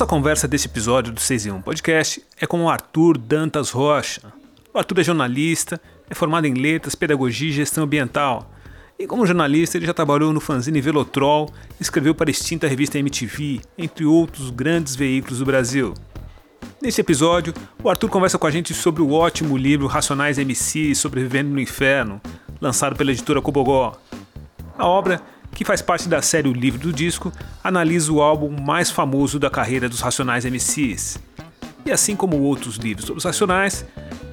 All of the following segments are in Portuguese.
Nossa conversa desse episódio do 6 em 1 Podcast é com o Arthur Dantas Rocha. O Arthur é jornalista, é formado em letras, pedagogia e gestão ambiental. E como jornalista, ele já trabalhou no fanzine Velotrol, escreveu para a extinta revista MTV, entre outros grandes veículos do Brasil. Nesse episódio, o Arthur conversa com a gente sobre o ótimo livro Racionais MC Sobrevivendo no Inferno, lançado pela editora Cobogó. A obra que faz parte da série O Livro do Disco, analisa o álbum mais famoso da carreira dos Racionais MCs. E assim como outros livros sobre os Racionais,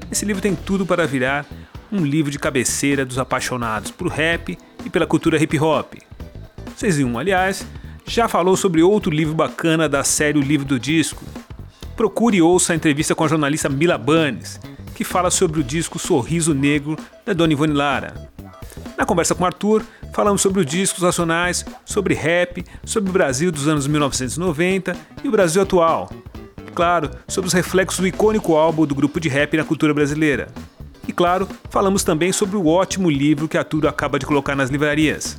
esse livro tem tudo para virar um livro de cabeceira dos apaixonados por rap e pela cultura hip hop. 6 em 1, aliás, já falou sobre outro livro bacana da série O Livro do Disco. Procure e ouça a entrevista com a jornalista Mila Banes, que fala sobre o disco Sorriso Negro da Dona Ivone Lara. Na conversa com Arthur, falamos sobre os discos nacionais, sobre rap, sobre o Brasil dos anos 1990 e o Brasil atual. E, claro, sobre os reflexos do icônico álbum do grupo de rap na cultura brasileira. E claro, falamos também sobre o ótimo livro que Arthur acaba de colocar nas livrarias.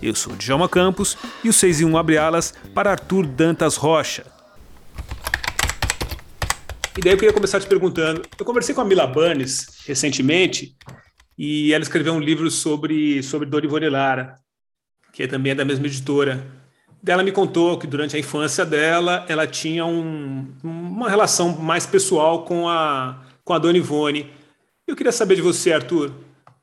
Eu sou Djalma Campos e o 6 em 1 abre alas para Arthur Dantas Rocha. E daí eu queria começar te perguntando, eu conversei com a Mila Banes recentemente e ela escreveu um livro sobre, sobre Dona Lara, que também é da mesma editora. Ela me contou que durante a infância dela, ela tinha um, uma relação mais pessoal com a, com a Dona Ivone. Eu queria saber de você, Arthur,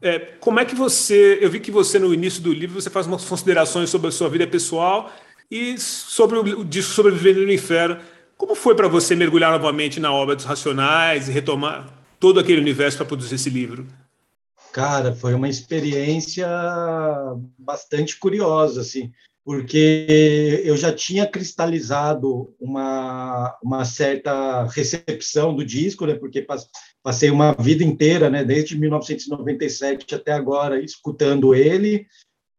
é, como é que você... Eu vi que você, no início do livro, você faz umas considerações sobre a sua vida pessoal e sobre o disco Sobrevivendo no Inferno. Como foi para você mergulhar novamente na obra dos Racionais e retomar todo aquele universo para produzir esse livro? Cara, foi uma experiência bastante curiosa, assim, porque eu já tinha cristalizado uma, uma certa recepção do disco, né, porque passei uma vida inteira, né, desde 1997 até agora, escutando ele,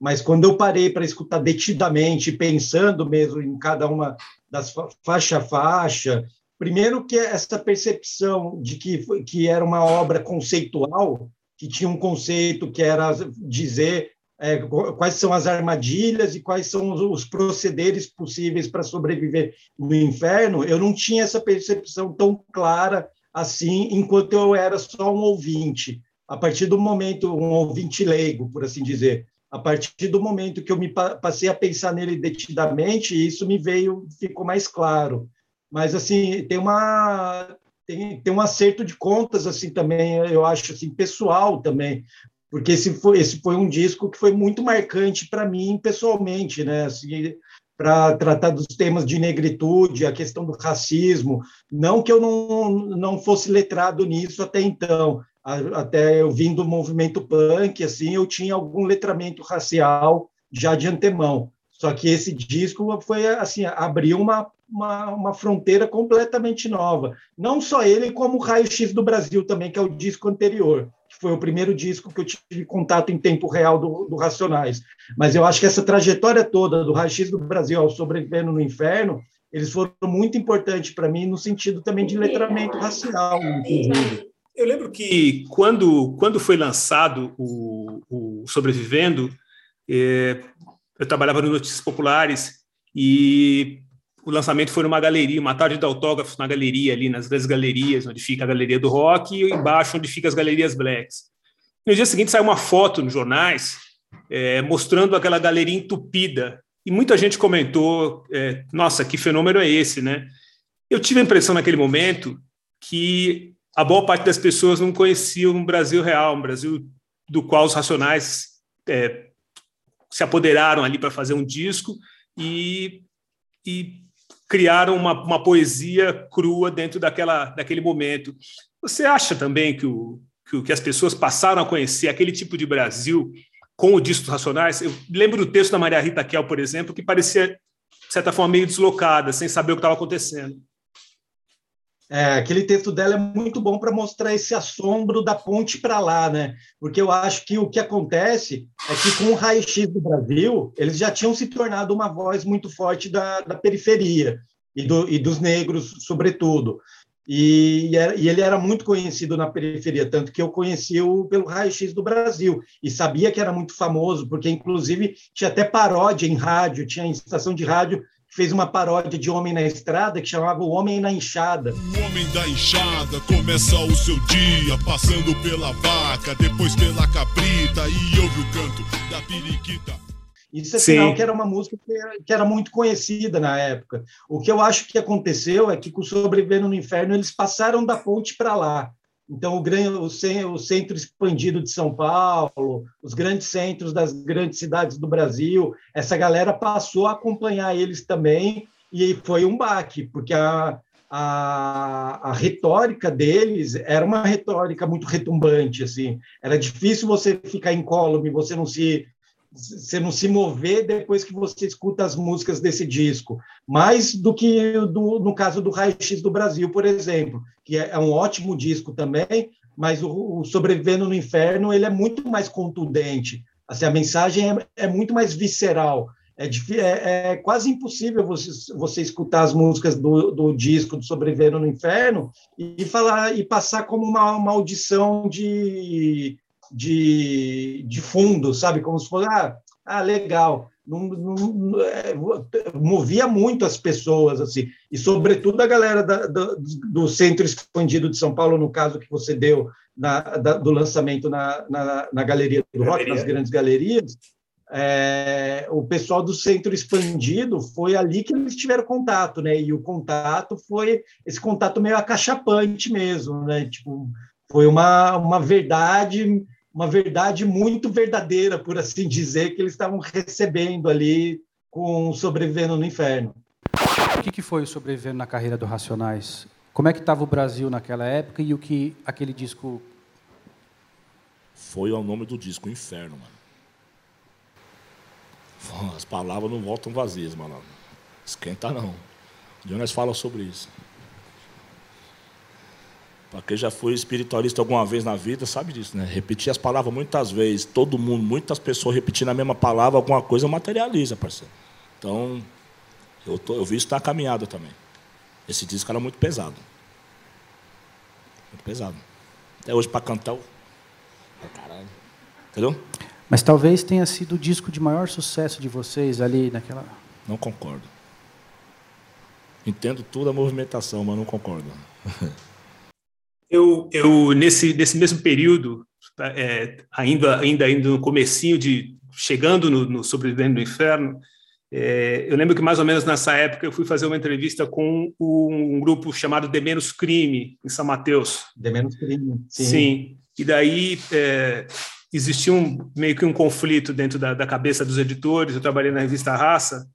mas quando eu parei para escutar detidamente, pensando mesmo em cada uma das faixa a faixa, primeiro que essa percepção de que, que era uma obra conceitual, que tinha um conceito que era dizer é, quais são as armadilhas e quais são os, os procederes possíveis para sobreviver no inferno, eu não tinha essa percepção tão clara assim, enquanto eu era só um ouvinte. A partir do momento, um ouvinte leigo, por assim dizer, a partir do momento que eu me passei a pensar nele detidamente, isso me veio, ficou mais claro. Mas, assim, tem uma, tem, tem um acerto de contas assim também, eu acho assim pessoal também, porque esse foi esse foi um disco que foi muito marcante para mim pessoalmente, né? Assim, para tratar dos temas de negritude, a questão do racismo, não que eu não, não fosse letrado nisso até então, até eu vim do movimento punk, assim, eu tinha algum letramento racial já de antemão. Só que esse disco foi assim, abriu uma uma, uma fronteira completamente nova. Não só ele, como o Raio X do Brasil também, que é o disco anterior, que foi o primeiro disco que eu tive contato em tempo real do, do Racionais. Mas eu acho que essa trajetória toda do Raio X do Brasil ao Sobrevivendo no Inferno, eles foram muito importantes para mim no sentido também de letramento racial. Eu lembro que quando, quando foi lançado o, o Sobrevivendo, é, eu trabalhava no Notícias Populares e o lançamento foi numa galeria, uma tarde de autógrafos na galeria ali, nas grandes galerias, onde fica a galeria do rock, e embaixo onde fica as galerias blacks. No dia seguinte saiu uma foto nos jornais é, mostrando aquela galeria entupida, e muita gente comentou, é, nossa, que fenômeno é esse, né? Eu tive a impressão naquele momento que a boa parte das pessoas não conheciam um Brasil real, um Brasil do qual os Racionais é, se apoderaram ali para fazer um disco e, e criaram uma, uma poesia crua dentro daquela, daquele momento. Você acha também que, o, que, que as pessoas passaram a conhecer aquele tipo de Brasil com o disco Racionais? Eu lembro do texto da Maria Rita Kel, por exemplo, que parecia, de certa forma, meio deslocada, sem saber o que estava acontecendo. É, aquele texto dela é muito bom para mostrar esse assombro da ponte para lá, né? Porque eu acho que o que acontece é que com o raio-x do Brasil, eles já tinham se tornado uma voz muito forte da, da periferia e, do, e dos negros, sobretudo. E, e, ele era muito conhecido na periferia, tanto que eu conheci-o pelo raio-x do Brasil e sabia que era muito famoso, porque inclusive tinha até paródia em rádio, tinha estação de rádio fez uma paródia de Homem na Estrada que chamava O Homem na Enxada. O homem da enxada começa o seu dia passando pela vaca, depois pela cabrita e ouve o canto da periquita. Isso é sinal que era uma música que era muito conhecida na época. O que eu acho que aconteceu é que com Sobrevivendo no Inferno eles passaram da ponte para lá. Então, o, grande, o, centro expandido de São Paulo, os grandes centros das grandes cidades do Brasil, essa galera passou a acompanhar eles também, e foi um baque, porque a, a, a, retórica deles era uma retórica muito retumbante, assim. Era difícil você ficar incólume, você não se você não se mover depois que você escuta as músicas desse disco, mais do que do, no caso do Raio X do Brasil, por exemplo, que é, é um ótimo disco também, mas o, o, Sobrevivendo no Inferno ele é muito mais contundente, assim, a mensagem é, é muito mais visceral, é, é, é, quase impossível você, você escutar as músicas do, do disco do Sobrevivendo no Inferno e falar e passar como uma, audição de de, de fundo, sabe? Como se fosse, ah, ah legal. Não, não, é, movia muito as pessoas, assim, e sobretudo a galera da, da, do Centro Expandido de São Paulo, no caso que você deu na, da, do lançamento na, na, na Galeria do Rock, nas grandes galerias, é, o pessoal do Centro Expandido foi ali que eles tiveram contato, né? E o contato foi esse contato meio acachapante mesmo, né? Tipo, foi uma, uma verdade uma verdade muito verdadeira, por assim dizer, que eles estavam recebendo ali com Sobrevivendo no Inferno. O que, que foi o Sobrevivendo na carreira do Racionais? Como é que estava o Brasil naquela época e o que aquele disco... Foi o nome do disco, Inferno, mano. As palavras não voltam vazias, mano. Esquenta não. O Jonas fala sobre isso. Para quem já foi espiritualista alguma vez na vida, sabe disso, né? Repetir as palavras muitas vezes, todo mundo, muitas pessoas repetindo a mesma palavra, alguma coisa materializa, parceiro. Então, eu, tô, eu vi isso na caminhada também. Esse disco era muito pesado. Muito pesado. Até hoje, para cantar, o. caralho. Entendeu? Mas talvez tenha sido o disco de maior sucesso de vocês ali naquela. Não concordo. Entendo toda a movimentação, mas não concordo. Eu, eu nesse, nesse mesmo período, é, ainda, ainda, ainda no comecinho de chegando no, no Sobrevivendo do Inferno, é, eu lembro que mais ou menos nessa época eu fui fazer uma entrevista com um, grupo chamado De Menos Crime em São Mateus. De Menos Crime, sim. Sim. E daí é, existia um, meio que um conflito dentro da, da, cabeça dos editores. Eu trabalhei na revista Raça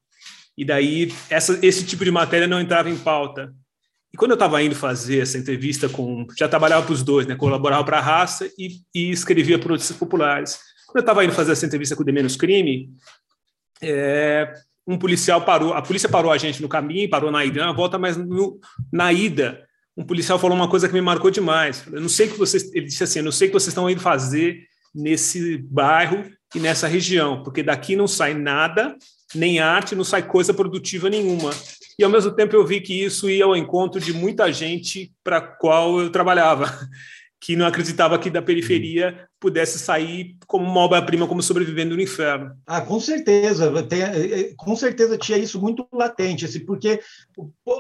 e daí essa, esse tipo de matéria não entrava em pauta. E quando eu estava indo fazer essa entrevista com. Já trabalhava para os dois, né? Colaborava para a raça e, e escrevia para notícias populares. Quando eu estava indo fazer essa entrevista com o De Menos Crime, é, um policial parou. A polícia parou a gente no caminho, parou na ida na volta, mas no, na ida, um policial falou uma coisa que me marcou demais. Eu não sei que vocês. Ele disse assim: eu não sei o que vocês estão indo fazer nesse bairro e nessa região, porque daqui não sai nada, nem arte, não sai coisa produtiva nenhuma. E ao mesmo tempo eu vi que isso ia ao encontro de muita gente para qual eu trabalhava, que não acreditava que da periferia pudesse sair como uma obra-prima, como sobrevivendo no inferno. Ah, com certeza, tem, eh, eh, com certeza tinha isso muito latente, assim, porque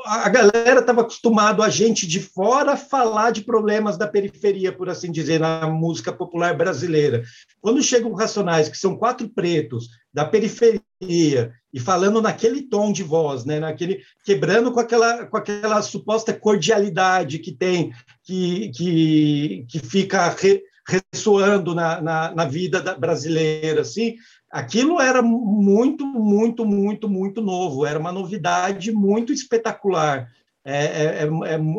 a galera estava acostumado a gente de fora falar de problemas da periferia, por assim dizer, na música popular brasileira. Quando chegam Racionais, que são quatro pretos da periferia e falando naquele tom de voz, né, naquele quebrando com aquela com aquela suposta cordialidade que tem que que, que fica re, ressoando na, na, na vida brasileira, assim, aquilo era muito, muito, muito, muito novo, era uma novidade muito espetacular. É, é,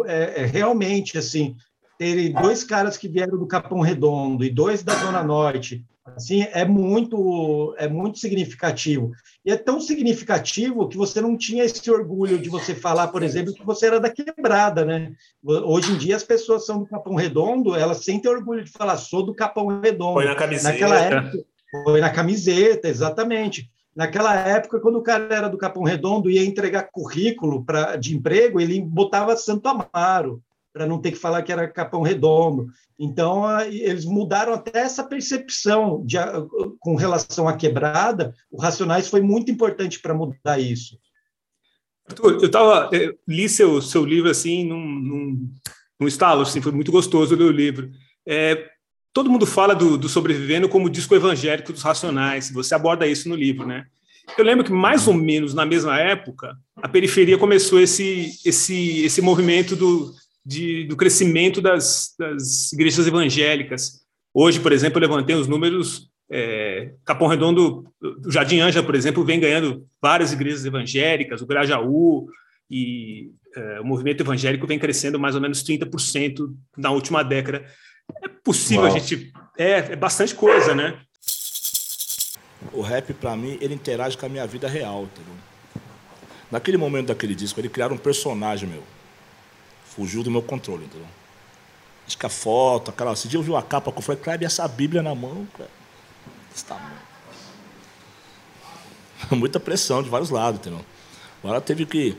é, é, realmente assim, ter dois caras que vieram do Capão Redondo e dois da Zona Norte, assim, é muito, é muito significativo. E é tão significativo que você não tinha esse orgulho de você falar, por exemplo, que você era da quebrada, né? Hoje em dia as pessoas são do Capão Redondo, elas sentem orgulho de falar, sou do Capão Redondo. Foi na camiseta. Naquela época, foi na camiseta, exatamente. Naquela época, quando o cara era do Capão Redondo e ia entregar currículo pra, de emprego, ele botava Santo Amaro para não ter que falar que era Capão Redondo. Então, eles mudaram até essa percepção de, com relação à quebrada. O Racionais foi muito importante para mudar isso. Eu tava, li seu, seu livro assim num, num, num estalo, assim, foi muito gostoso ler o livro. É, todo mundo fala do, do, Sobrevivendo como disco evangélico dos Racionais, você aborda isso no livro, né? Eu lembro que mais ou menos na mesma época, a periferia começou esse, esse, esse movimento do, de, do crescimento das, das igrejas evangélicas. Hoje, por exemplo, eu levantei os números é, Capão Redondo, o Jardim Anja, por exemplo, vem ganhando várias igrejas evangélicas, o Grajaú, e é, o movimento evangélico vem crescendo mais ou menos 30% na última década. É possível Uau. a gente. É, é bastante coisa, né? O rap, para mim, ele interage com a minha vida real, entendeu? Naquele momento daquele disco, ele criaram um personagem meu. Fugiu do meu controle, entendeu? Acho que a foto, aquela. Esse dia eu vi uma capa que eu falei, cara, e essa Bíblia na mão, cara? Muita pressão de vários lados, entendeu? Agora teve que.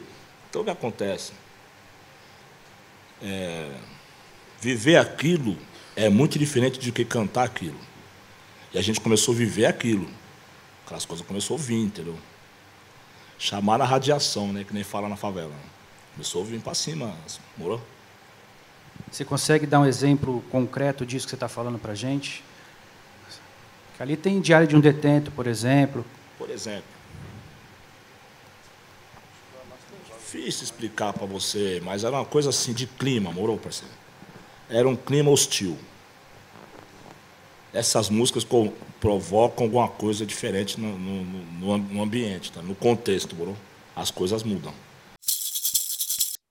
Então o que acontece? É, viver aquilo é muito diferente de que cantar aquilo. E a gente começou a viver aquilo. Aquelas coisas começou a vir, entendeu? Chamar na radiação, né? Que nem fala na favela. Começou a vir para cima, morou? Você consegue dar um exemplo concreto disso que você está falando para a gente? Ali tem diário de um detento, por exemplo. Por exemplo. Difícil explicar para você, mas era uma coisa assim de clima, morou, parceiro? Era um clima hostil. Essas músicas provocam alguma coisa diferente no, no, no, no ambiente, tá? no contexto, morou? As coisas mudam.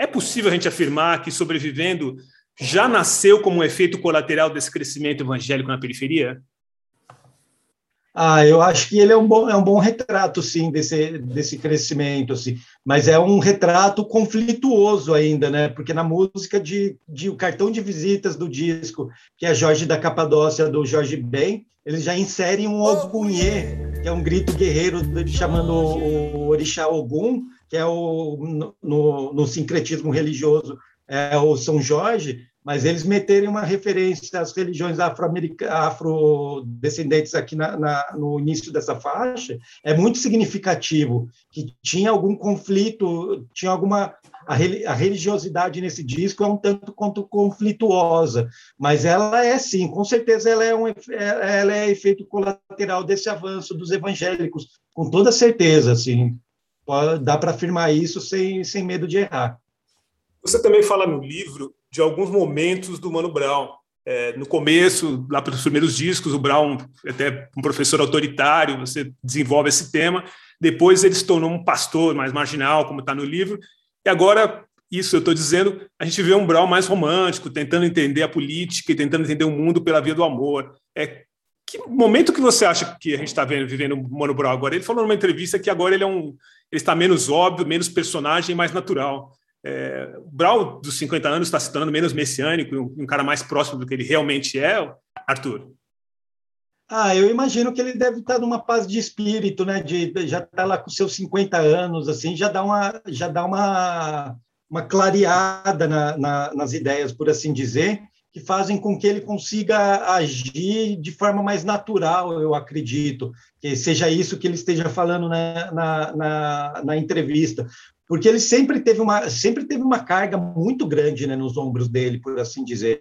É possível a gente afirmar que Sobrevivendo já nasceu como um efeito colateral desse crescimento evangélico na periferia? Ah, eu acho que ele é um bom, é um bom retrato, sim, desse, desse crescimento, assim. mas é um retrato conflituoso ainda, né? Porque na música de, de o cartão de visitas do disco, que é Jorge da Capadócia, do Jorge Ben, eles já inserem um Ogunhê, que é um grito guerreiro chamando o Orixá Ogum, que é o, no, no sincretismo religioso, é o São Jorge, mas eles meterem uma referência às religiões afrodescendentes aqui na, na, no início dessa faixa é muito significativo, que tinha algum conflito, tinha alguma... A, a religiosidade nesse disco é um tanto quanto conflituosa, mas ela é sim, com certeza ela é, um, ela é efeito colateral desse avanço dos evangélicos, com toda certeza, assim, dá para afirmar isso sem, sem medo de errar. Você também fala no livro de alguns momentos do Mano Brown. É, no começo, lá pelos primeiros discos, o Brown até um professor autoritário, você desenvolve esse tema. Depois ele se tornou um pastor mais marginal, como está no livro. E agora, isso eu estou dizendo, a gente vê um Brown mais romântico, tentando entender a política e tentando entender o mundo pela via do amor. É, que momento que você acha que a gente está vivendo o Mano Brown agora? Ele falou numa entrevista que agora ele é um, está menos óbvio, menos personagem, mais natural. É, o Brau, dos 50 anos, está se tornando menos messiânico, um, um cara mais próximo do que ele realmente é, Arthur? Ah, eu imagino que ele deve estar numa paz de espírito, né? De, já está lá com seus 50 anos, assim, já dá uma, já dá uma, uma clareada na, na, nas ideias, por assim dizer, que fazem com que ele consiga agir de forma mais natural, eu acredito, que seja isso que ele esteja falando na, na, na, na entrevista, porque ele sempre teve uma, sempre teve uma carga muito grande né, nos ombros dele, por assim dizer,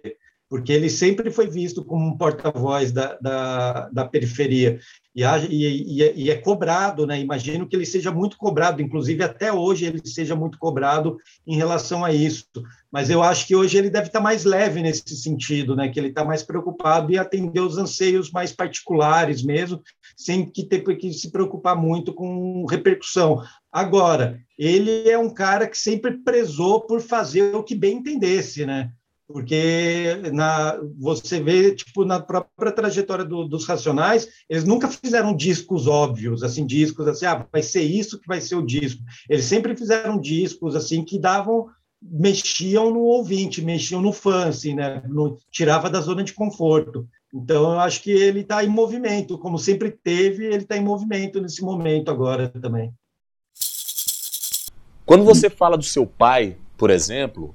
porque ele sempre foi visto como um porta-voz da, da, da, periferia e, e, e, é cobrado, né? Imagino que ele seja muito cobrado, inclusive até hoje ele seja muito cobrado em relação a isso. Mas eu acho que hoje ele deve estar mais leve nesse sentido, né? Que ele está mais preocupado em atender os anseios mais particulares mesmo, sem que ter que se preocupar muito com repercussão. Agora, ele é um cara que sempre prezou por fazer o que bem entendesse, né? Porque na, você vê, tipo, na própria trajetória do, dos Racionais, eles nunca fizeram discos óbvios, assim, discos assim, ah, vai ser isso que vai ser o disco. Eles sempre fizeram discos, assim, que davam, mexiam no ouvinte, mexiam no fã, assim, né? No, tirava da zona de conforto. Então, eu acho que ele está em movimento, como sempre teve, ele está em movimento nesse momento agora também. Quando você fala do seu pai, por exemplo,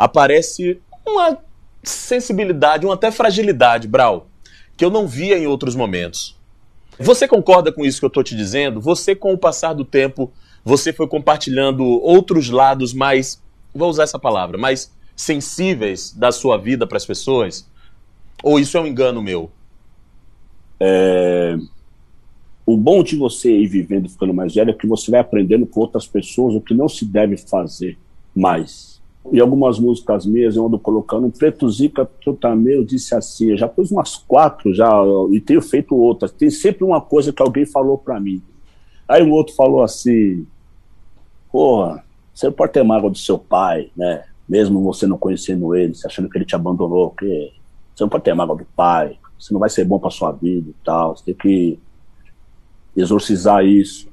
aparece uma sensibilidade, uma até fragilidade, Brau, que eu não via em outros momentos. Você concorda com isso que eu estou te dizendo? Você, com o passar do tempo, você foi compartilhando outros lados mais, vou usar essa palavra, mais sensíveis da sua vida para as pessoas? Ou isso é um engano meu? É... O bom de você ir vivendo ficando mais velho é que você vai aprendendo com outras pessoas o que não se deve fazer mais. E algumas músicas minhas eu ando colocando um Preto Zica Tutameu disse assim, eu já pus umas quatro já e tenho feito outras. Tem sempre uma coisa que alguém falou para mim. Aí o outro falou assim, porra, você pode ter mágoa do seu pai, né? Mesmo você não conhecendo ele, achando que ele te abandonou, que você não pode ter mágoa do pai, você não vai ser bom para sua vida e tal, você tem que exorcizar isso.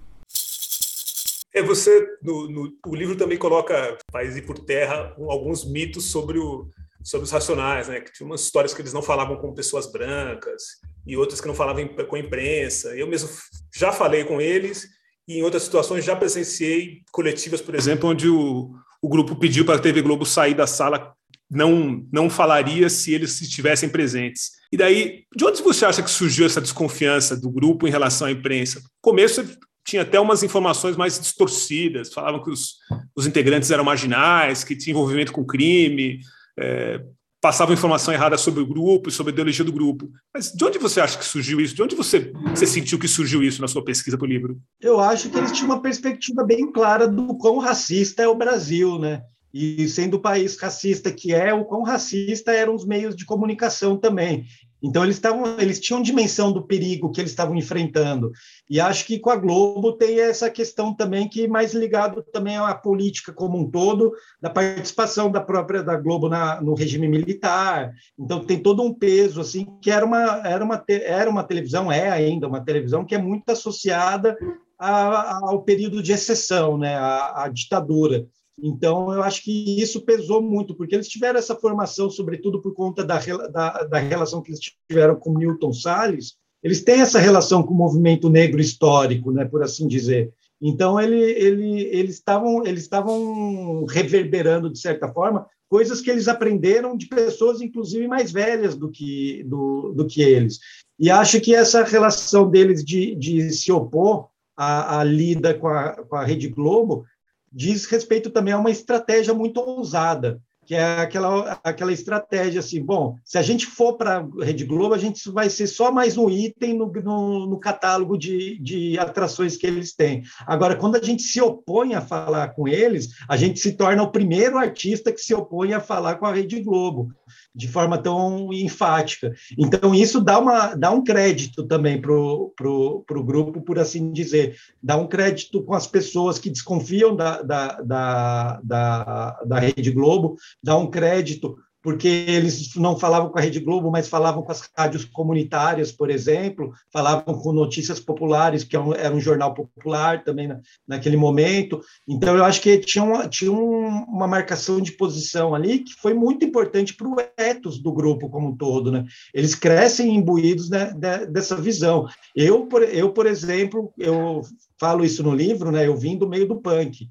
É, você, no, no, o livro também coloca, faz ir por terra alguns mitos sobre, o, sobre os racionais, né? Que tinha umas histórias que eles não falavam com pessoas brancas e outras que não falavam com a imprensa. Eu mesmo já falei com eles e em outras situações já presenciei coletivas, por exemplo, onde o, o grupo pediu para a TV Globo sair da sala, não, não falaria se eles estivessem presentes. E daí, de onde você acha que surgiu essa desconfiança do grupo em relação à imprensa? Começo tinha até umas informações mais distorcidas, falavam que os, os integrantes eram marginais, que tinha envolvimento com crime, é, passavam informação errada sobre o grupo e sobre a ideologia do grupo. Mas de onde você acha que surgiu isso? De onde você, você sentiu que surgiu isso na sua pesquisa para o livro? Eu acho que eles tinham uma perspectiva bem clara do quão racista é o Brasil, né? E sendo o país racista que é, o quão racista eram os meios de comunicação também. Então eles estavam, eles tinham dimensão do perigo que eles estavam enfrentando. E acho que com a Globo tem essa questão também que mais ligado também à política como um todo, da participação da própria da Globo na, no regime militar. Então tem todo um peso assim que era uma era uma era uma televisão é ainda uma televisão que é muito associada a, ao período de exceção, né, à, à ditadura. Então, eu acho que isso pesou muito, porque eles tiveram essa formação, sobretudo por conta da, da, da relação que eles tiveram com Milton Salles. Eles têm essa relação com o movimento negro histórico, né, por assim dizer. Então, ele, ele, eles estavam eles estavam reverberando, de certa forma, coisas que eles aprenderam de pessoas, inclusive, mais velhas do que, do, do que eles. E acho que essa relação deles de, de se opor à, à lida com a, com a Rede Globo diz respeito também a uma estratégia muito ousada, que é aquela, aquela estratégia assim, bom, se a gente for para a Rede Globo, a gente vai ser só mais um item no, no, no, catálogo de, de atrações que eles têm. Agora, quando a gente se opõe a falar com eles, a gente se torna o primeiro artista que se opõe a falar com a Rede Globo de forma tão enfática. Então, isso dá, uma, dá um crédito também para o pro, pro grupo, por assim dizer. Dá um crédito com as pessoas que desconfiam da, da, da, da, da Rede Globo, dá um crédito porque eles não falavam com a Rede Globo, mas falavam com as rádios comunitárias, por exemplo, falavam com Notícias Populares, que é era um jornal popular também na, naquele momento. Então, eu acho que tinha, uma, tinha uma marcação de posição ali que foi muito importante para o ethos do grupo como um todo. Né? Eles crescem imbuídos né, dessa visão. Eu, por, eu, por exemplo, eu falo isso no livro, né, eu vim do meio do punk.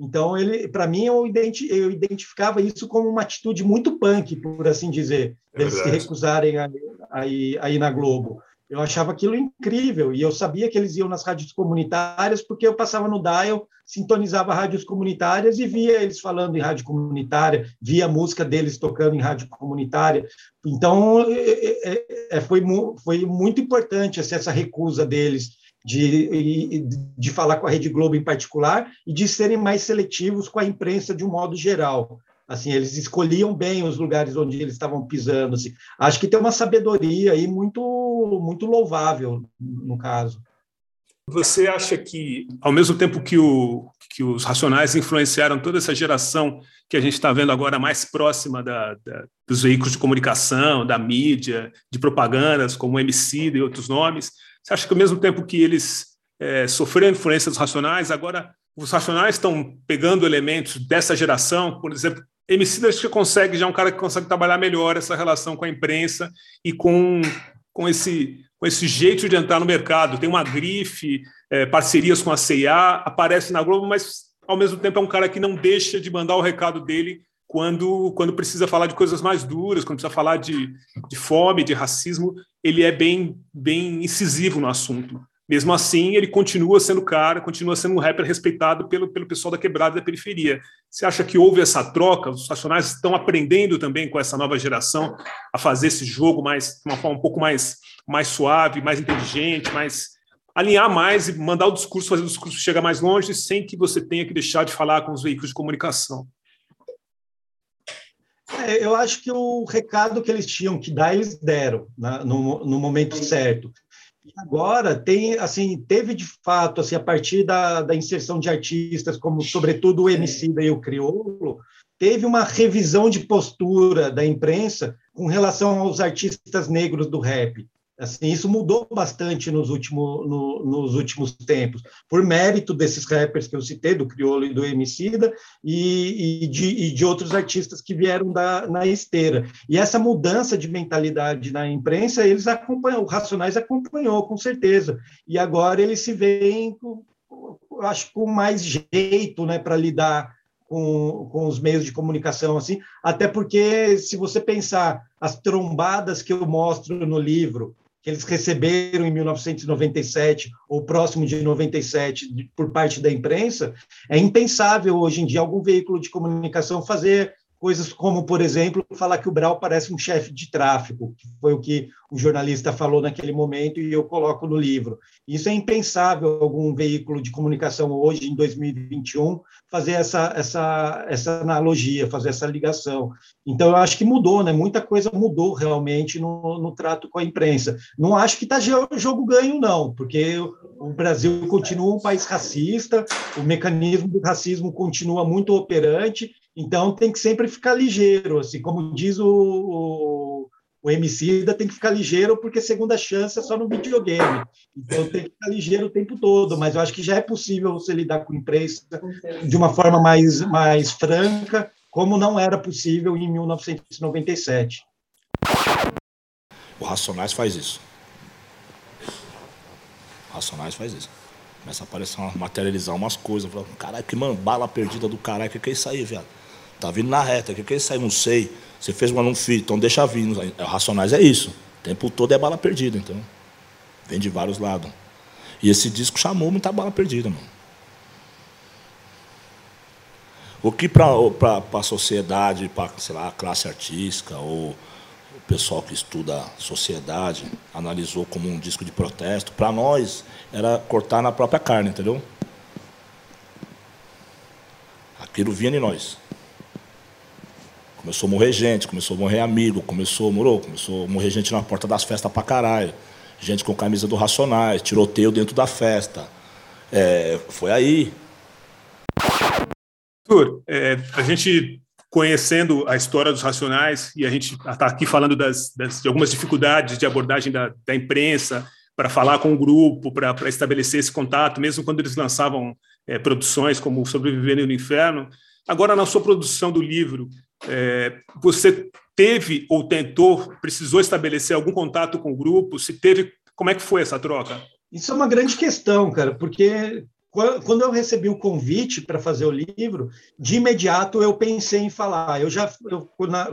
Então, ele, para mim, eu, identi eu, identificava isso como uma atitude muito punk, por assim dizer, é eles se recusarem a, a, ir, a ir na Globo. Eu achava aquilo incrível e eu sabia que eles iam nas rádios comunitárias porque eu passava no dial, sintonizava rádios comunitárias e via eles falando em rádio comunitária, via a música deles tocando em rádio comunitária. Então, é, é, é foi, foi muito importante essa recusa deles de, de falar com a Rede Globo em particular e de serem mais seletivos com a imprensa de um modo geral. Assim, eles escolhiam bem os lugares onde eles estavam pisando. Assim. Acho que tem uma sabedoria aí muito, muito louvável no caso. Você acha que, ao mesmo tempo que, o, que os racionais influenciaram toda essa geração que a gente está vendo agora mais próxima da, da, dos veículos de comunicação, da mídia, de propagandas, como MC e outros nomes, você acha que ao mesmo tempo que eles é, sofreram influência dos racionais, agora os racionais estão pegando elementos dessa geração, por exemplo, MC acho que consegue, já é um cara que consegue trabalhar melhor essa relação com a imprensa e com, com, esse, com esse jeito de entrar no mercado. Tem uma grife, é, parcerias com a CIA, aparece na Globo, mas ao mesmo tempo é um cara que não deixa de mandar o recado dele quando, quando precisa falar de coisas mais duras, quando precisa falar de, de fome, de racismo, ele é bem, bem incisivo no assunto. Mesmo assim, ele continua sendo cara, continua sendo um rapper respeitado pelo, pelo pessoal da quebrada da periferia. Você acha que houve essa troca? Os Racionais estão aprendendo também com essa nova geração a fazer esse jogo mais de uma forma um pouco mais, mais suave, mais inteligente, mais alinhar mais e mandar o discurso, fazer o discurso chegar mais longe, sem que você tenha que deixar de falar com os veículos de comunicação. É, eu acho que o recado que eles tinham que dar, eles deram né, no, no momento certo. Agora tem, assim, teve de fato, assim, a partir da, da inserção de artistas, como sobretudo o Emicida e o Criolo, teve uma revisão de postura da imprensa com relação aos artistas negros do rap. Assim, isso mudou bastante nos, último, no, nos últimos tempos, por mérito desses rappers que eu citei, do Criolo e do Emicida, e, e, de, e de outros artistas que vieram da, na esteira. E essa mudança de mentalidade na imprensa, eles acompanham, o Racionais acompanhou, com certeza. E agora eles se veem, acho, com mais jeito né, para lidar com, com os meios de comunicação, assim, até porque, se você pensar as trombadas que eu mostro no livro, que eles receberam em 1997 ou próximo de 97 por parte da imprensa, é impensável hoje em dia algum veículo de comunicação fazer coisas como, por exemplo, falar que o Brau parece um chefe de tráfico, que foi o que o jornalista falou naquele momento e eu coloco no livro. Isso é impensável algum veículo de comunicação hoje, em 2021, fazer essa, essa, essa analogia, fazer essa ligação. Então, eu acho que mudou, né? muita coisa mudou realmente no, no trato com a imprensa. Não acho que está jogo ganho, não, porque o Brasil continua um país racista, o mecanismo do racismo continua muito operante, então tem que sempre ficar ligeiro, assim, como diz o, o, o Emicida, tem que ficar ligeiro porque segunda chance é só no videogame. Então tem que ficar ligeiro o tempo todo, mas eu acho que já é possível você lidar com imprensa de uma forma mais, mais franca, como não era possível em 1997. O Racionais faz isso. O Racionais faz isso. Começa a aparecer, materializar umas coisas. Caralho, que mano, bala perdida do caralho, o que, que é isso aí, viado? Tá vindo na reta. O que, que é isso aí? Não sei. Você fez uma não fiz, então deixa vir. É, Racionais é isso. O tempo todo é bala perdida, então. Vem de vários lados. E esse disco chamou muita bala perdida, mano. O que para a sociedade, para, sei lá, a classe artística ou o pessoal que estuda sociedade analisou como um disco de protesto, para nós era cortar na própria carne, entendeu? Aquilo vinha em nós. Começou a morrer gente, começou a morrer amigo, começou, morou, começou a morrer gente na porta das festas pra caralho. Gente com camisa do Racionais, tiroteio dentro da festa. É, foi aí. Arthur, é, a gente conhecendo a história dos Racionais e a gente está aqui falando das, das, de algumas dificuldades de abordagem da, da imprensa para falar com o grupo, para estabelecer esse contato, mesmo quando eles lançavam é, produções como Sobrevivendo no Inferno. Agora, na sua produção do livro, é, você teve ou tentou, precisou estabelecer algum contato com o grupo? Se teve, como é que foi essa troca? Isso é uma grande questão, cara, porque quando eu recebi o convite para fazer o livro, de imediato eu pensei em falar. Eu já, eu,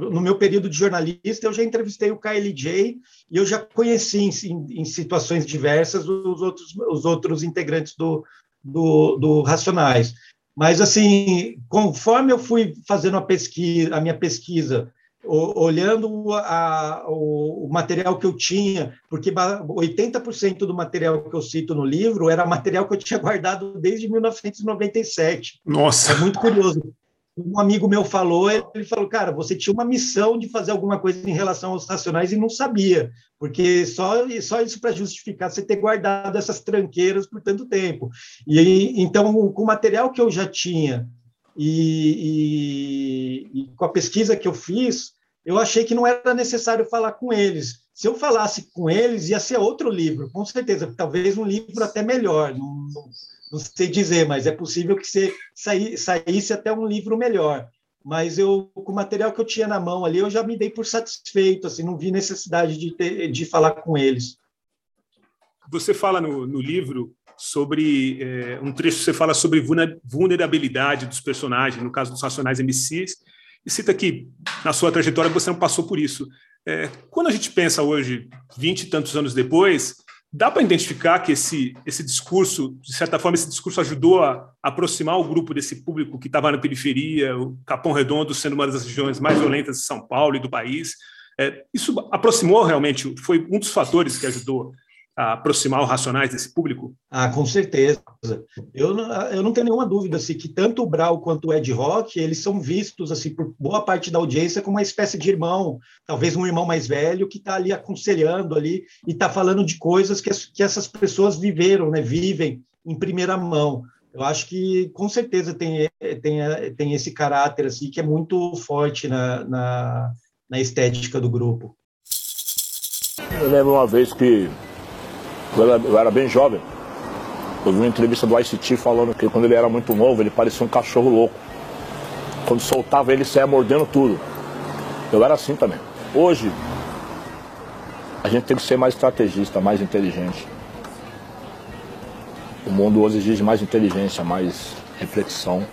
no meu período de jornalista, eu já entrevistei o KLJ e eu já conheci em, em situações diversas os outros, os outros integrantes do, do, do Racionais. Mas, assim, conforme eu fui fazendo a, pesquisa, a minha pesquisa, olhando a, o, material que eu tinha, porque 80% do material que eu cito no livro era material que eu tinha guardado desde 1997. Nossa! É muito curioso um amigo meu falou, ele falou, cara, você tinha uma missão de fazer alguma coisa em relação aos racionais e não sabia, porque só, só isso para justificar você ter guardado essas tranqueiras por tanto tempo. E então, com o material que eu já tinha e, e, e com a pesquisa que eu fiz, eu achei que não era necessário falar com eles. Se eu falasse com eles, ia ser outro livro, com certeza, talvez um livro até melhor. Não, não, não sei dizer, mas é possível que você saísse até um livro melhor. Mas eu, com o material que eu tinha na mão ali, eu já me dei por satisfeito, assim, não vi necessidade de, ter, de falar com eles. Você fala no, no livro sobre é, um trecho você fala sobre vulnerabilidade dos personagens, no caso dos Racionais MCs, e cita que na sua trajetória você não passou por isso. É, quando a gente pensa hoje, vinte e tantos anos depois, Dá para identificar que esse, esse discurso, de certa forma, esse discurso ajudou a aproximar o grupo desse público que estava na periferia, o Capão Redondo sendo uma das regiões mais violentas de São Paulo e do país. É, isso aproximou realmente, foi um dos fatores que ajudou aproximar os Racionais desse público? Ah, com certeza. Eu, eu não tenho nenhuma dúvida assim, que tanto o Brau quanto o Ed Rock, eles são vistos assim por boa parte da audiência como uma espécie de irmão, talvez um irmão mais velho que está ali aconselhando ali e está falando de coisas que, que essas pessoas viveram, né, vivem em primeira mão. Eu acho que com certeza tem, tem, tem esse caráter assim que é muito forte na, na, na estética do grupo. Eu lembro uma vez que eu era, eu era bem jovem. Eu vi uma entrevista do ICT falando que quando ele era muito novo, ele parecia um cachorro louco. Quando soltava ele, saia mordendo tudo. Eu era assim também. Hoje, a gente tem que ser mais estrategista, mais inteligente. O mundo hoje exige mais inteligência, mais reflexão.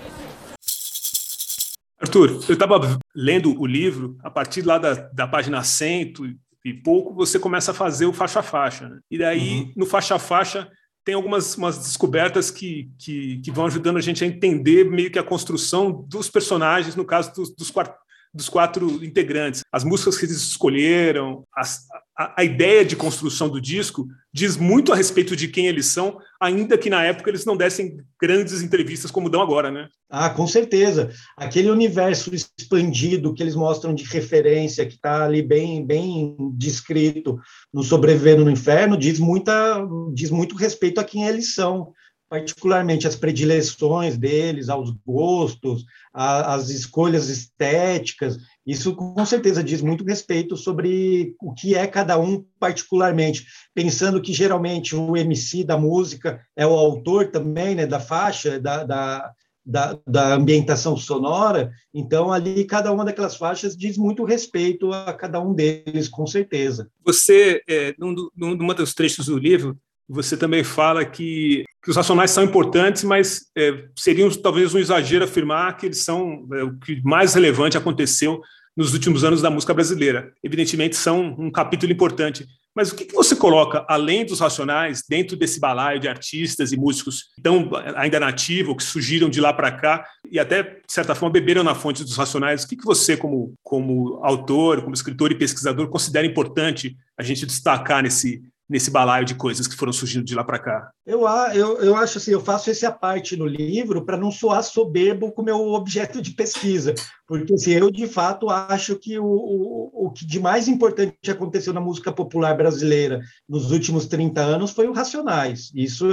Arthur, eu estava lendo o livro, a partir lá da, da página 100 e pouco, você começa a fazer o faixa a faixa. Né? E daí, uhum. no faixa a faixa, tem algumas umas descobertas que, que, que, vão ajudando a gente a entender meio que a construção dos personagens, no caso dos, dos, dos quatro integrantes. As músicas que eles escolheram, as, a, a, ideia de construção do disco diz muito a respeito de quem eles são, ainda que na época eles não dessem grandes entrevistas como dão agora, né? Ah, com certeza. Aquele universo expandido que eles mostram de referência, que está ali bem, bem descrito no Sobrevivendo no Inferno, diz, muita, diz muito respeito a quem eles são particularmente as predileções deles, aos gostos, às escolhas estéticas. Isso com certeza diz muito respeito sobre o que é cada um particularmente, pensando que geralmente o MC da música é o autor também, né, da faixa, da, da, da, da ambientação sonora. Então ali cada uma daquelas faixas diz muito respeito a cada um deles, com certeza. Você, é, num, num dos trechos do livro, você também fala que, que os racionais são importantes, mas é, seria talvez um exagero afirmar que eles são é, o que mais relevante aconteceu nos últimos anos da música brasileira. Evidentemente, são um capítulo importante. Mas o que, que você coloca, além dos racionais, dentro desse balaio de artistas e músicos tão ainda nativos, que surgiram de lá para cá e até, de certa forma, beberam na fonte dos racionais? O que, que você, como, como autor, como escritor e pesquisador, considera importante a gente destacar nesse, nesse balaio de coisas que foram surgindo de lá para cá? Eu, eu, eu acho assim, eu faço esse parte no livro para não soar soberbo com o meu objeto de pesquisa, porque assim, eu de fato acho que o, o, o que de mais importante aconteceu na música popular brasileira nos últimos 30 anos foi o Racionais. Isso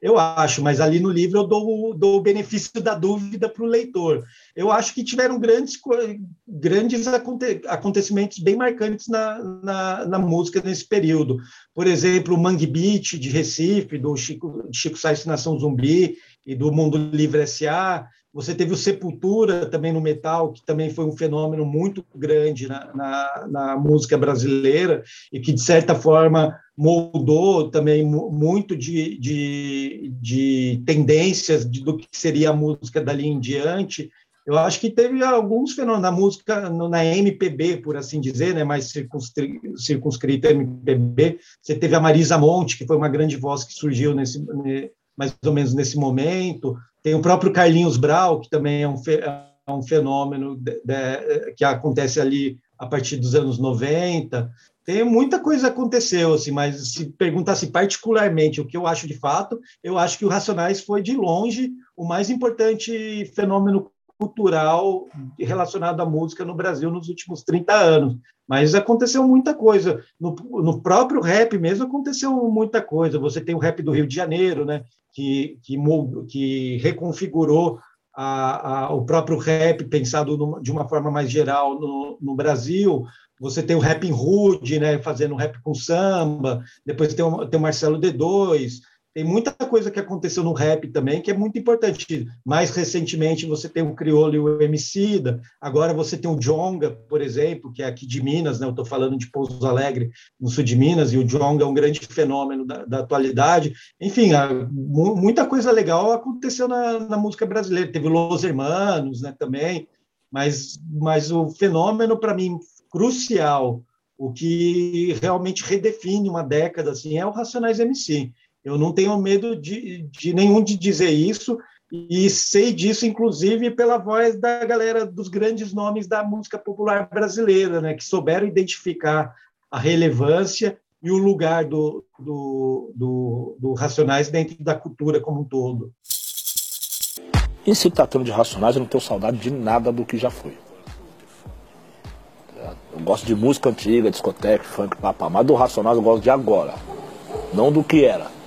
eu acho, mas ali no livro eu dou, dou o benefício da dúvida para o leitor. Eu acho que tiveram grandes, grandes acontecimentos bem marcantes na, na, na música nesse período. Por exemplo, o Mangue Beat de Recife, do Chico, Chico Sainz Nação Zumbi e do Mundo Livre S.A., você teve o Sepultura também no metal, que também foi um fenômeno muito grande na, na, na música brasileira e que, de certa forma, moldou também muito de, de, de tendências de, do que seria a música dali em diante. Eu acho que teve alguns fenômenos na música, na MPB, por assim dizer, né, mais circunscrita MPB. Você teve a Marisa Monte, que foi uma grande voz que surgiu nesse, mais ou menos nesse momento. Tem o próprio Carlinhos Brau, que também é um, é um fenômeno de, de, que acontece ali a partir dos anos 90. Tem muita coisa aconteceu, assim, mas se perguntasse particularmente o que eu acho de fato, eu acho que o Racionais foi de longe o mais importante fenômeno cultural relacionado à música no Brasil nos últimos 30 anos. Mas aconteceu muita coisa. No, no próprio rap mesmo aconteceu muita coisa. Você tem o rap do Rio de Janeiro, né? Que, que, que reconfigurou a, a, o próprio rap pensado no, de uma forma mais geral no, no Brasil. Você tem o Rap Hood, né, fazendo rap com samba, depois tem o, tem o Marcelo D2, tem muita coisa que aconteceu no rap também que é muito importante. Mais recentemente você tem o Criolo e o Emicida, agora você tem o Jonga, por exemplo, que é aqui de Minas, né? eu estou falando de Pouso Alegre, no sul de Minas, e o Jonga é um grande fenômeno da, da atualidade. Enfim, muita coisa legal aconteceu na, na música brasileira. Teve Los Hermanos né, também, mas, mas o fenômeno, para mim, crucial o que realmente redefine uma década assim é o Racionais MC. Eu não tenho medo de, de nenhum de dizer isso e sei disso inclusive pela voz da galera dos grandes nomes da música popular brasileira, né, que souberam identificar a relevância e o lugar do, do, do, do Racionais dentro da cultura como um todo. E se tratando de Racionais, eu não tenho saudade de nada do que já foi. Eu gosto de música antiga, discoteca, funk, papá, mas do Racionais eu gosto de agora, não do que era.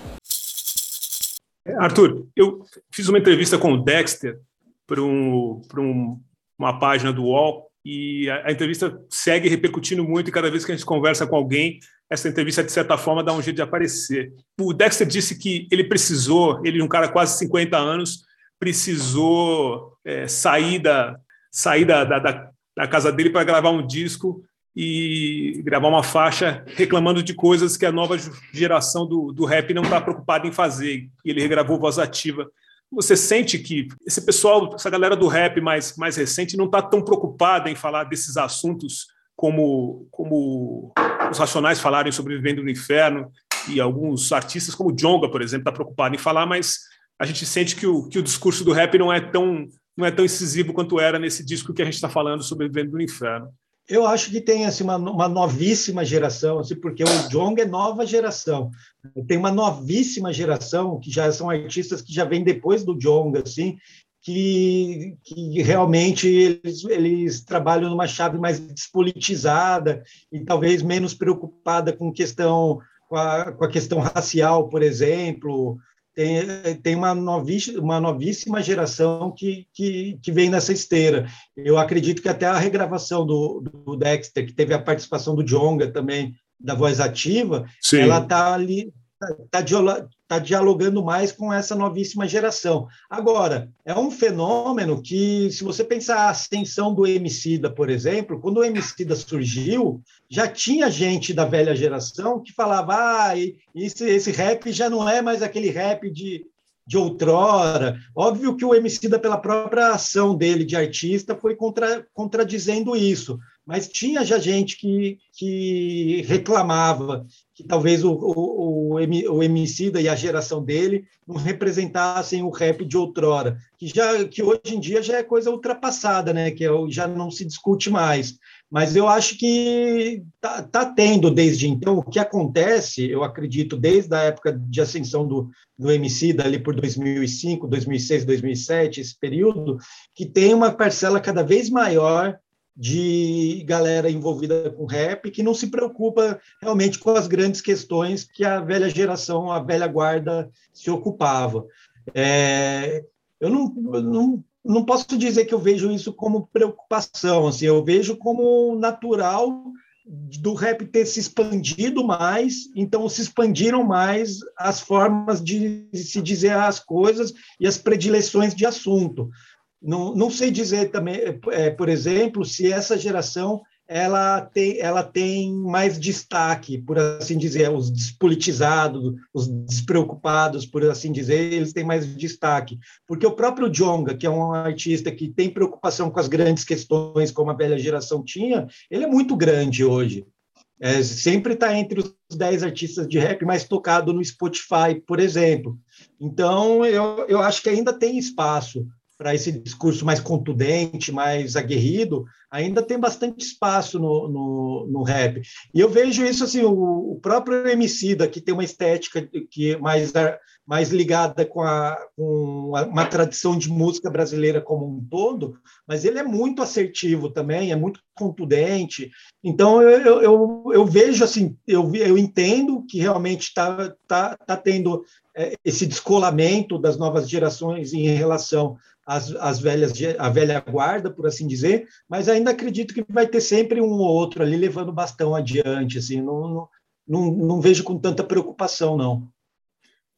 Arthur, eu fiz uma entrevista com o Dexter para um, um, uma página do UOL e a, a, entrevista segue repercutindo muito e cada vez que a gente conversa com alguém, essa entrevista, de certa forma, dá um jeito de aparecer. O Dexter disse que ele precisou, ele, um cara quase 50 anos, precisou é, sair, da, sair da, da, da casa dele para gravar um disco e gravar uma faixa reclamando de coisas que a nova geração do, do rap não está preocupada em fazer. E ele regravou Voz Ativa. Você sente que esse pessoal, essa galera do rap mais, mais recente, não está tão preocupada em falar desses assuntos como, como os Racionais falarem sobre Vivendo no Inferno e alguns artistas como Jonga, por exemplo, está preocupado em falar, mas a gente sente que o, que o discurso do rap não é tão não é tão incisivo quanto era nesse disco que a gente está falando sobre Vivendo no Inferno. Eu acho que tem assim, uma, uma novíssima geração, assim, porque o Jong é nova geração. Tem uma novíssima geração, que já são artistas que já vêm depois do Jong, assim, que, que realmente eles, eles trabalham numa chave mais despolitizada e talvez menos preocupada com questão com a, com a questão racial, por exemplo, tem, tem uma, novíssima, uma novíssima geração que, que, que vem nessa esteira. Eu acredito que até a regravação do, do Dexter, que teve a participação do Jonga também, da voz ativa, Sim. ela está ali, está tá dialogando mais com essa novíssima geração. Agora, é um fenômeno que, se você pensar a ascensão do Emicida, por exemplo, quando o Emicida surgiu, já tinha gente da velha geração que falava ah, esse, esse rap já não é mais aquele rap de, de outrora. Óbvio que o Emicida, pela própria ação dele de artista, foi contra, contradizendo isso mas tinha já gente que, que reclamava que talvez o, o, o, o Emicida e a geração dele não representassem o rap de outrora, que, já, que hoje em dia já é coisa ultrapassada, né? que é já não se discute mais. Mas eu acho que está tá tendo desde então. O que acontece, eu acredito, desde a época de ascensão do, do Emicida, ali por 2005, 2006, 2007, esse período, que tem uma parcela cada vez maior de galera envolvida com rap que não se preocupa realmente com as grandes questões que a velha geração, a velha guarda se ocupava. É, eu não, não, não posso dizer que eu vejo isso como preocupação, assim, eu vejo como natural do rap ter se expandido mais, então se expandiram mais as formas de se dizer as coisas e as predileções de assunto. Não, não sei dizer também, é, por exemplo, se essa geração ela tem, ela tem mais destaque, por assim dizer, os despolitizados, os despreocupados, por assim dizer, eles têm mais destaque. Porque o próprio Jonga, que é um artista que tem preocupação com as grandes questões, como a velha geração tinha, ele é muito grande hoje. É, sempre está entre os 10 artistas de rap mais tocado no Spotify, por exemplo. Então, eu, eu acho que ainda tem espaço para esse discurso mais contundente, mais aguerrido, ainda tem bastante espaço no, no, no rap. E eu vejo isso assim, o, o próprio Emicida, que tem uma estética que é mais, mais ligada com, a, com uma tradição de música brasileira como um todo, mas ele é muito assertivo também, é muito contundente. Então eu, eu, eu vejo assim, eu, eu entendo que realmente está tá, tá tendo é, esse descolamento das novas gerações em relação as, as velhas, a velha guarda, por assim dizer, mas ainda acredito que vai ter sempre um ou outro ali levando bastão adiante, assim, não, não, não, vejo com tanta preocupação, não.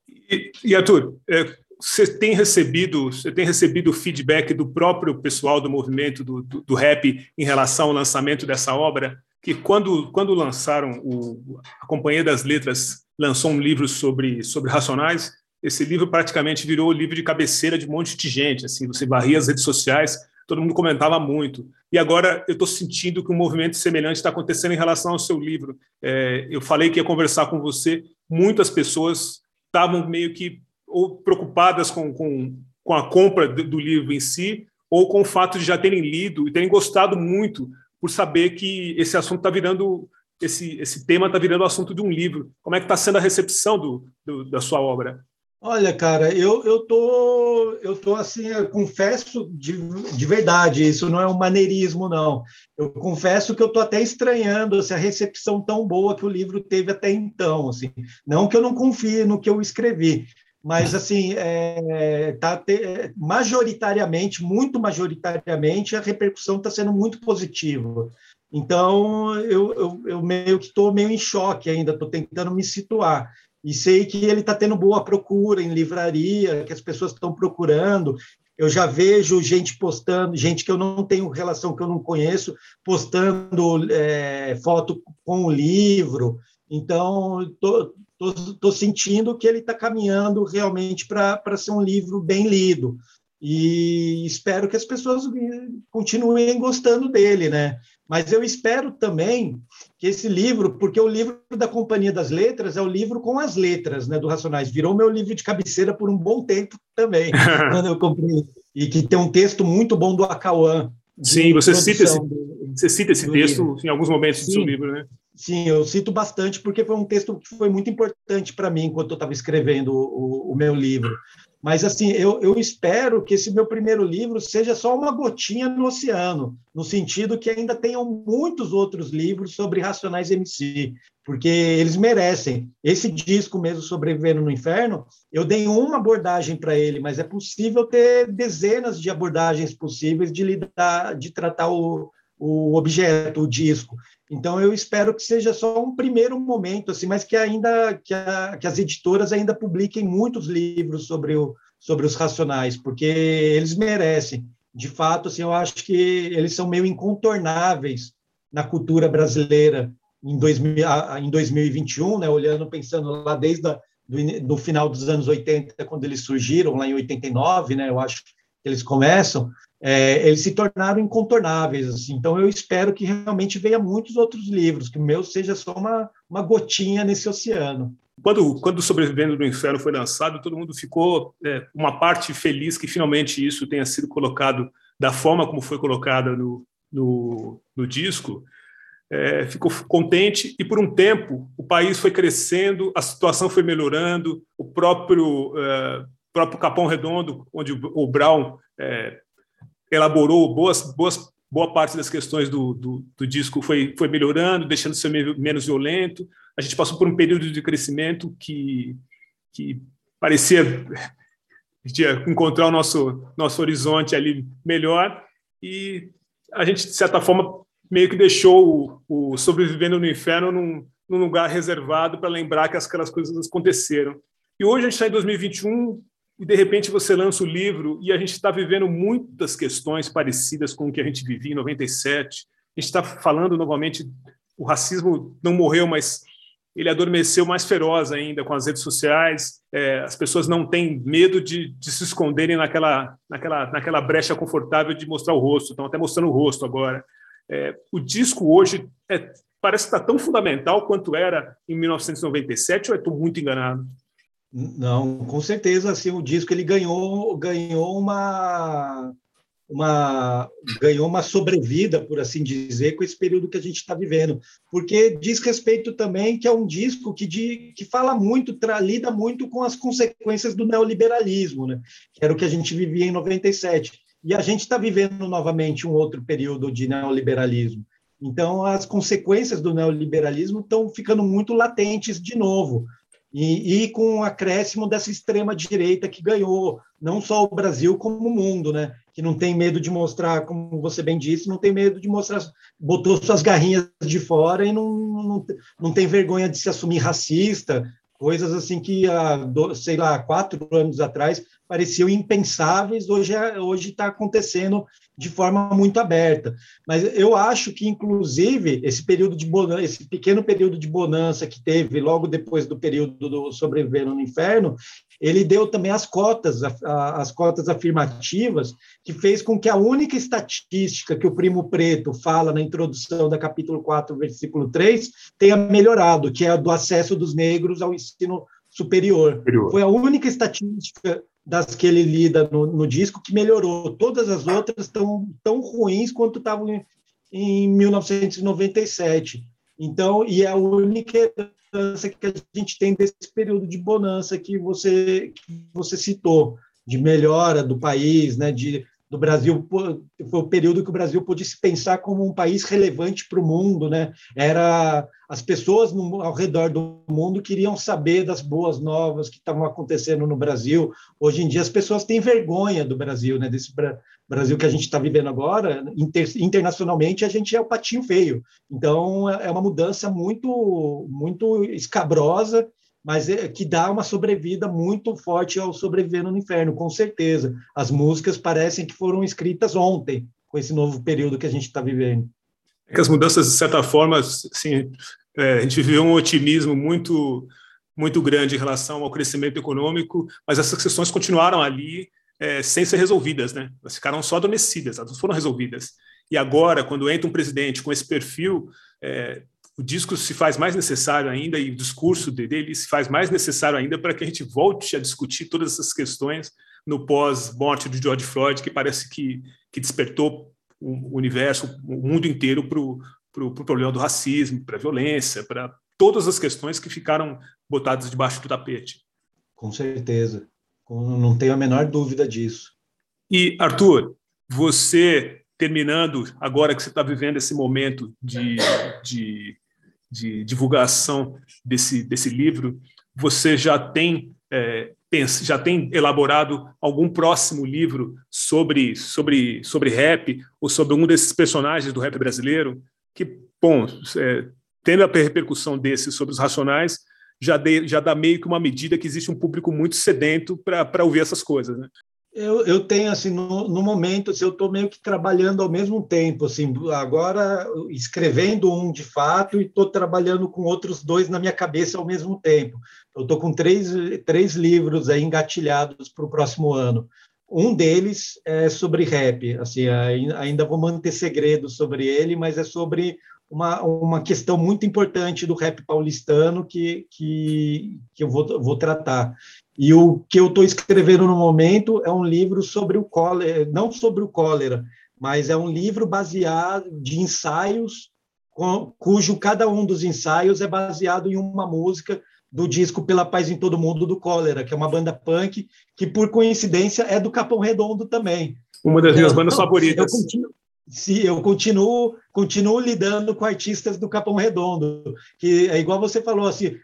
E, e Arthur, é, você tem recebido você tem recebido feedback do próprio pessoal do movimento do, do, do, rap em relação ao lançamento dessa obra que quando quando lançaram o, a Companhia das Letras lançou um livro sobre sobre Racionais esse livro praticamente virou o livro de cabeceira de um monte de gente. Assim, você varria as redes sociais, todo mundo comentava muito. E agora eu estou sentindo que um movimento semelhante está acontecendo em relação ao seu livro. É, eu falei que ia conversar com você, muitas pessoas estavam meio que ou preocupadas com, com, com a compra do, do livro em si, ou com o fato de já terem lido e terem gostado muito por saber que esse assunto está virando esse, esse tema está virando o assunto de um livro. Como é que está sendo a recepção do, do, da sua obra? Olha, cara, eu, eu tô, eu tô assim, eu confesso de, de verdade, isso não é um maneirismo, não. Eu confesso que eu tô até estranhando essa recepção tão boa que o livro teve até então, assim. Não que eu não confie no que eu escrevi, mas assim, é, tá te, majoritariamente, muito majoritariamente, a repercussão está sendo muito positiva. Então, eu, eu, eu meio que estou meio em choque ainda, estou tentando me situar e sei que ele está tendo boa procura em livraria, que as pessoas estão procurando. Eu já vejo gente postando, gente que eu não tenho relação, que eu não conheço, postando é, foto com o livro. Então, estou sentindo que ele está caminhando realmente para ser um livro bem lido. E espero que as pessoas continuem gostando dele, né? Mas eu espero também que esse livro, porque o livro da Companhia das Letras é o livro com as letras né, do Racionais, virou meu livro de cabeceira por um bom tempo também, quando eu comprei. E que tem um texto muito bom do Acauã. Sim, você cita, esse, do, você cita esse texto livro. em alguns momentos Sim. do seu livro, né? Sim, eu cito bastante porque foi um texto que foi muito importante para mim enquanto eu estava escrevendo o, o, meu livro. Mas, assim, eu, eu espero que esse meu primeiro livro seja só uma gotinha no oceano, no sentido que ainda tenham muitos outros livros sobre Racionais MC, porque eles merecem. Esse disco mesmo, Sobrevivendo no Inferno, eu dei uma abordagem para ele, mas é possível ter dezenas de abordagens possíveis de lidar, de tratar o, o objeto, o disco. Então eu espero que seja só um primeiro momento, assim, mas que ainda que, a, que as editoras ainda publiquem muitos livros sobre, o, sobre os racionais, porque eles merecem. De fato, assim, eu acho que eles são meio incontornáveis na cultura brasileira em, 2000, em 2021, né, olhando, pensando lá desde do, do final dos anos 80, quando eles surgiram, lá em 89, né, eu acho que eles começam, é, eles se tornaram incontornáveis. Assim. Então, eu espero que realmente venha muitos outros livros, que o meu seja só uma, uma gotinha nesse oceano. Quando, quando Sobrevivendo do Inferno foi lançado, todo mundo ficou é, uma parte feliz que finalmente isso tenha sido colocado da forma como foi colocada no, no, no disco. É, ficou contente e por um tempo o país foi crescendo, a situação foi melhorando, o próprio é, próprio Capão Redondo, onde o Brown é, elaborou boas, boas, boa parte das questões do, do, do, disco foi, foi melhorando, deixando de ser menos violento. A gente passou por um período de crescimento que, que parecia encontrar o nosso, nosso horizonte ali melhor e a gente, de certa forma, meio que deixou o, o Sobrevivendo no Inferno num, num lugar reservado para lembrar que aquelas coisas aconteceram. E hoje a gente está em 2021 e de repente você lança o livro e a gente está vivendo muitas questões parecidas com o que a gente vivia em 97. A gente está falando novamente, o racismo não morreu, mas ele adormeceu mais feroz ainda com as redes sociais. É, as pessoas não têm medo de, de, se esconderem naquela, naquela, naquela brecha confortável de mostrar o rosto. Estão até mostrando o rosto agora. É, o disco hoje é, parece estar tão fundamental quanto era em 1997, ou estou muito enganado? Não, com certeza, assim, o disco ele ganhou, ganhou uma, uma ganhou uma sobrevida, por assim dizer, com esse período que a gente está vivendo, porque diz respeito também que é um disco que, de, que fala muito, tra, lida muito com as consequências do neoliberalismo, né? que era o que a gente vivia em 97. E a gente está vivendo novamente um outro período de neoliberalismo. Então, as consequências do neoliberalismo estão ficando muito latentes de novo e, e, com o acréscimo dessa extrema direita que ganhou não só o Brasil como o mundo, né? Que não tem medo de mostrar, como você bem disse, não tem medo de mostrar, botou suas garrinhas de fora e não, não, não tem vergonha de se assumir racista, coisas assim que há, sei lá, quatro anos atrás pareciam impensáveis, hoje é, hoje está acontecendo de forma muito aberta. Mas eu acho que, inclusive, esse período de bonança, esse pequeno período de bonança que teve logo depois do período do Sobrevivendo no Inferno, ele deu também as cotas, as cotas afirmativas, que fez com que a única estatística que o Primo Preto fala na introdução da capítulo 4, versículo 3, tenha melhorado, que é a do acesso dos negros ao ensino superior. superior. Foi a única estatística das que ele lida no, no disco que melhorou. Todas as outras estão tão ruins quanto estavam em, em 1997. Então, e é a única herança que a gente tem desse período de bonança que você, que você citou, de melhora do país, né, de do Brasil foi o período que o Brasil pôde se pensar como um país relevante para o mundo, né? Era as pessoas no, ao redor do mundo queriam saber das boas novas que estavam acontecendo no Brasil. Hoje em dia as pessoas têm vergonha do Brasil, né? Desse Brasil que a gente está vivendo agora, inter, internacionalmente a gente é o patinho feio. Então é uma mudança muito muito escabrosa mas é, que dá uma sobrevida muito forte ao Sobrevivendo no Inferno, com certeza. As músicas parecem que foram escritas ontem, com esse novo período que a gente está vivendo. É que as mudanças, de certa forma, assim, é, a gente viveu um otimismo muito muito grande em relação ao crescimento econômico, mas essas questões continuaram ali é, sem ser resolvidas, né? Elas ficaram só adormecidas, elas não foram resolvidas. E agora, quando entra um presidente com esse perfil, é, o disco se faz mais necessário ainda e o discurso dele se faz mais necessário ainda para que a gente volte a discutir todas essas questões no pós-morte do George Floyd, que parece que, que despertou o universo, o mundo inteiro para o pro, pro problema do racismo, para a violência, para todas as questões que ficaram botadas debaixo do tapete. Com certeza, não tenho a menor dúvida disso. E, Arthur, você terminando, agora que você está vivendo esse momento de, de de divulgação desse, desse livro, você já tem é, já tem elaborado algum próximo livro sobre, sobre, sobre rap ou sobre um desses personagens do rap brasileiro? Que, bom, é, tendo a repercussão desse sobre os Racionais, já, de, já dá meio que uma medida que existe um público muito sedento para ouvir essas coisas, né? Eu, eu tenho, assim, no, no momento, assim, eu estou meio que trabalhando ao mesmo tempo, assim, agora escrevendo um de fato e estou trabalhando com outros dois na minha cabeça ao mesmo tempo. Eu estou com três, três livros aí engatilhados para o próximo ano. Um deles é sobre rap, assim, ainda vou manter segredo sobre ele, mas é sobre uma, uma questão muito importante do rap paulistano que, que, que eu vou, vou tratar. E o que eu estou escrevendo no momento é um livro sobre o cólera, não sobre o cólera, mas é um livro baseado de ensaios, cujo cada um dos ensaios é baseado em uma música do disco Pela Paz em Todo Mundo do Cólera, que é uma banda punk que, por coincidência, é do Capão Redondo também. Uma das minhas bandas favoritas. Eu continuo, se eu continuo continuo lidando com artistas do Capão Redondo, que é igual você falou assim,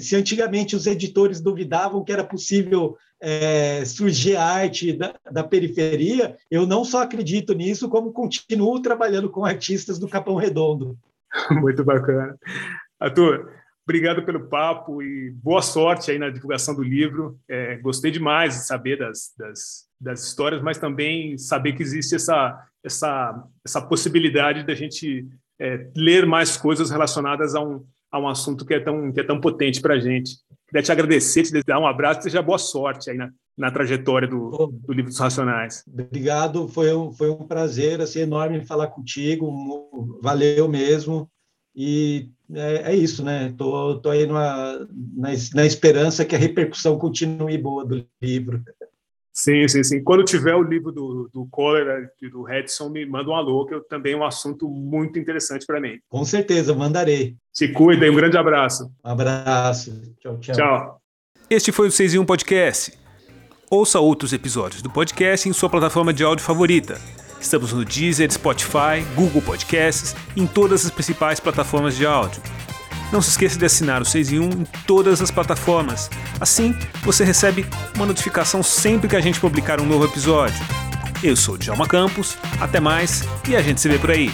se antigamente os editores duvidavam que era possível é, surgir arte da, da, periferia, eu não só acredito nisso, como continuo trabalhando com artistas do Capão Redondo. Muito bacana. Arthur, obrigado pelo papo e boa sorte aí na divulgação do livro. É, gostei demais de saber das, das, das histórias, mas também saber que existe essa essa, essa possibilidade da gente é, ler mais coisas relacionadas a um, a um assunto que é tão, que é tão potente para a gente. Queria te agradecer, te dar um abraço e desejar boa sorte aí na, na trajetória do, do Livro dos Racionais. Obrigado, foi um, foi um prazer assim, enorme falar contigo, valeu mesmo. E é, é isso, né? Estou tô, tô aí numa, na, na esperança que a repercussão continue boa do livro. Sim, sim, sim. Quando tiver o livro do, do Cólera e do Redson, me manda um alô, que eu, também é um assunto muito interessante para mim. Com certeza, mandarei. Se cuidem, um grande abraço. Um abraço. Tchau, tchau. Tchau. Este foi o 6 em 1 Podcast. Ouça outros episódios do podcast em sua plataforma de áudio favorita. Estamos no Deezer, Spotify, Google Podcasts, em todas as principais plataformas de áudio. Não se esqueça de assinar o 6 em 1 em todas as plataformas. Assim, você recebe uma notificação sempre que a gente publicar um novo episódio. Eu sou o Djalma Campos, até mais e a gente se vê por aí.